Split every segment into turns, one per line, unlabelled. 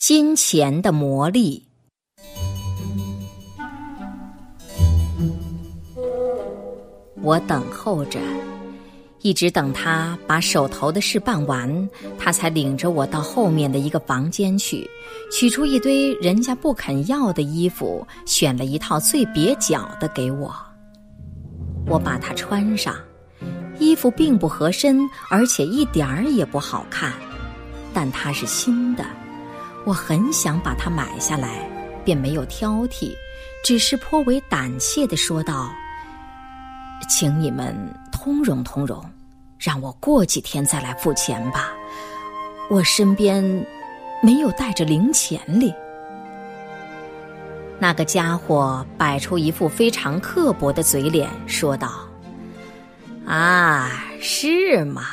金钱的魔力。我等候着，一直等他把手头的事办完，他才领着我到后面的一个房间去，取出一堆人家不肯要的衣服，选了一套最蹩脚的给我。我把它穿上，衣服并不合身，而且一点儿也不好看，但它是新的。我很想把它买下来，便没有挑剔，只是颇为胆怯的说道：“请你们通融通融，让我过几天再来付钱吧。我身边没有带着零钱哩。”那个家伙摆出一副非常刻薄的嘴脸，说道：“啊，是吗？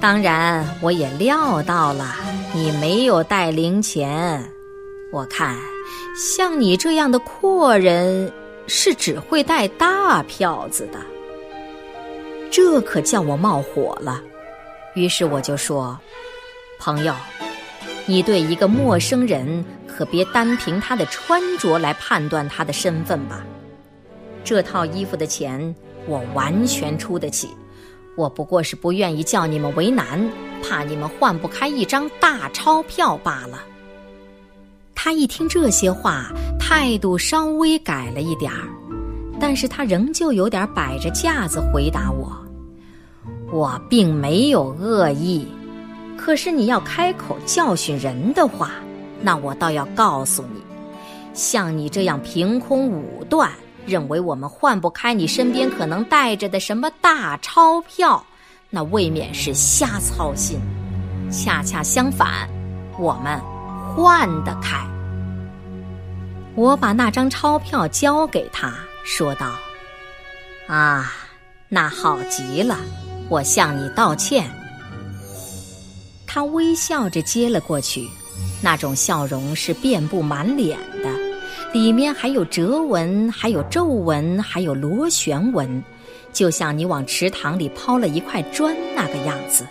当然我也料到了。”你没有带零钱，我看像你这样的阔人是只会带大票子的，这可叫我冒火了。于是我就说：“朋友，你对一个陌生人可别单凭他的穿着来判断他的身份吧。这套衣服的钱我完全出得起。”我不过是不愿意叫你们为难，怕你们换不开一张大钞票罢了。他一听这些话，态度稍微改了一点儿，但是他仍旧有点摆着架子回答我：“我并没有恶意，可是你要开口教训人的话，那我倒要告诉你，像你这样凭空武断。”认为我们换不开你身边可能带着的什么大钞票，那未免是瞎操心。恰恰相反，我们换得开。我把那张钞票交给他，说道：“啊，那好极了，我向你道歉。”他微笑着接了过去，那种笑容是遍布满脸的。里面还有折纹，还有皱纹，还有螺旋纹，就像你往池塘里抛了一块砖那个样子。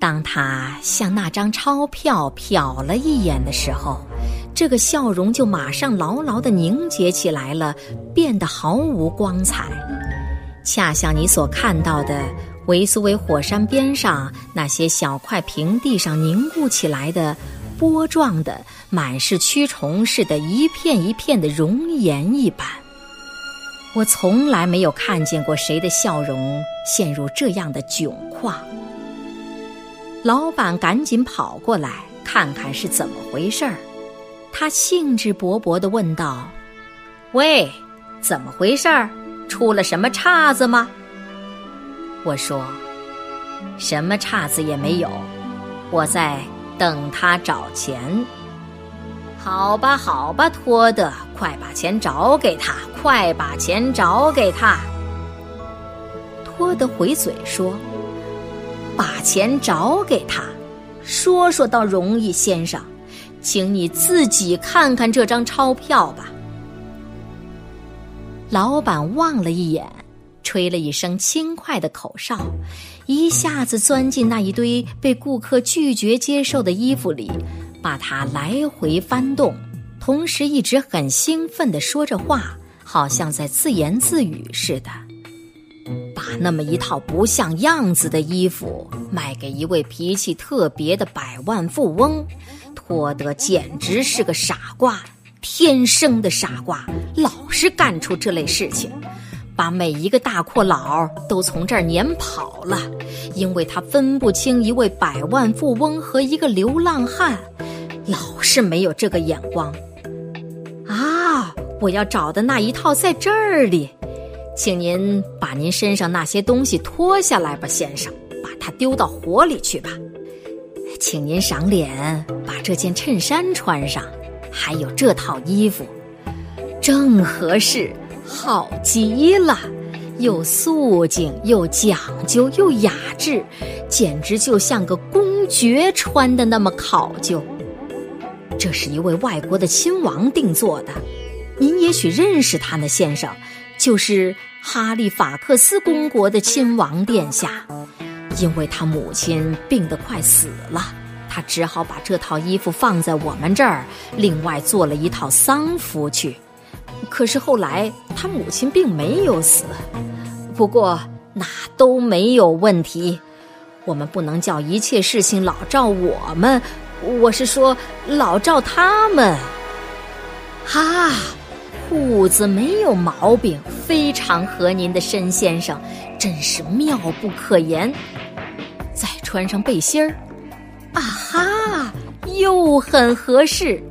当他向那张钞票瞟了一眼的时候，这个笑容就马上牢牢的凝结起来了，变得毫无光彩，恰像你所看到的维苏维火山边上那些小块平地上凝固起来的。波状的、满是蛆虫似的，一片一片的熔岩一般。我从来没有看见过谁的笑容陷入这样的窘况。老板赶紧跑过来看看是怎么回事儿，他兴致勃勃地问道：“喂，怎么回事儿？出了什么岔子吗？”我说：“什么岔子也没有，我在。”等他找钱，好吧，好吧，托德，快把钱找给他，快把钱找给他。托德回嘴说：“把钱找给他，说说倒容易，先生，请你自己看看这张钞票吧。”老板望了一眼。吹了一声轻快的口哨，一下子钻进那一堆被顾客拒绝接受的衣服里，把它来回翻动，同时一直很兴奋地说着话，好像在自言自语似的。把那么一套不像样子的衣服卖给一位脾气特别的百万富翁，托德简直是个傻瓜，天生的傻瓜，老是干出这类事情。把每一个大阔佬都从这儿撵跑了，因为他分不清一位百万富翁和一个流浪汉，老是没有这个眼光。啊，我要找的那一套在这儿里，请您把您身上那些东西脱下来吧，先生，把它丢到火里去吧。请您赏脸，把这件衬衫穿上，还有这套衣服，正合适。好极了，又素净又讲究又雅致，简直就像个公爵穿的那么考究。这是一位外国的亲王定做的，您也许认识他呢，先生，就是哈利法克斯公国的亲王殿下。因为他母亲病得快死了，他他只好把这套衣服放在我们这儿，另外做了一套丧服去。可是后来他母亲并没有死，不过那都没有问题。我们不能叫一切事情老照我们，我是说老照他们。哈，裤子没有毛病，非常合您的身，先生，真是妙不可言。再穿上背心儿，啊哈，又很合适。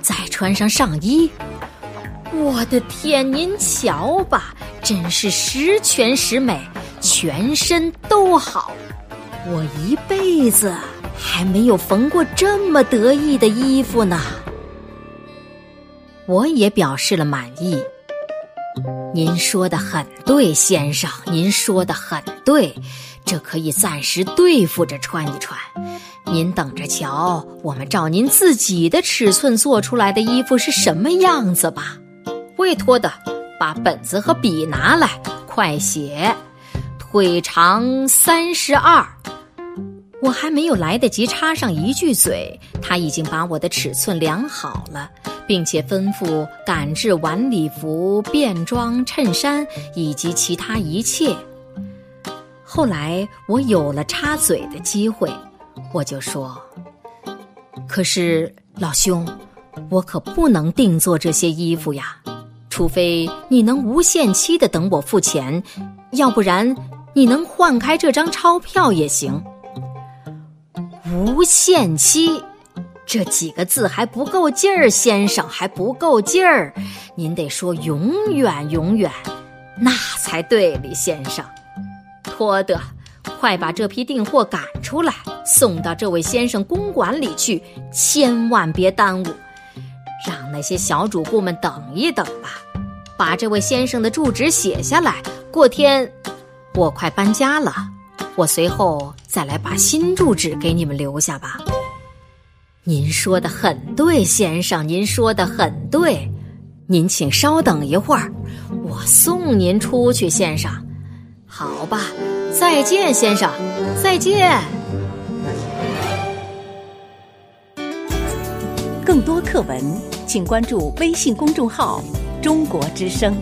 再穿上上衣，我的天，您瞧吧，真是十全十美，全身都好。我一辈子还没有缝过这么得意的衣服呢。我也表示了满意。您说的很对，先生，您说的很对，这可以暂时对付着穿一穿。您等着瞧，我们照您自己的尺寸做出来的衣服是什么样子吧。委托的，把本子和笔拿来，快写。腿长三十二。我还没有来得及插上一句嘴，他已经把我的尺寸量好了，并且吩咐赶制晚礼服、便装、衬衫以及其他一切。后来我有了插嘴的机会，我就说：“可是老兄，我可不能定做这些衣服呀，除非你能无限期的等我付钱，要不然你能换开这张钞票也行。”无限期，这几个字还不够劲儿，先生还不够劲儿，您得说永远永远，那才对哩，先生。托德，快把这批订货赶出来，送到这位先生公馆里去，千万别耽误，让那些小主顾们等一等吧。把这位先生的住址写下来，过天我快搬家了。我随后再来把新住址给你们留下吧。您说的很对，先生，您说的很对。您请稍等一会儿，我送您出去，先生。好吧，再见，先生，再见。
更多课文，请关注微信公众号“中国之声”。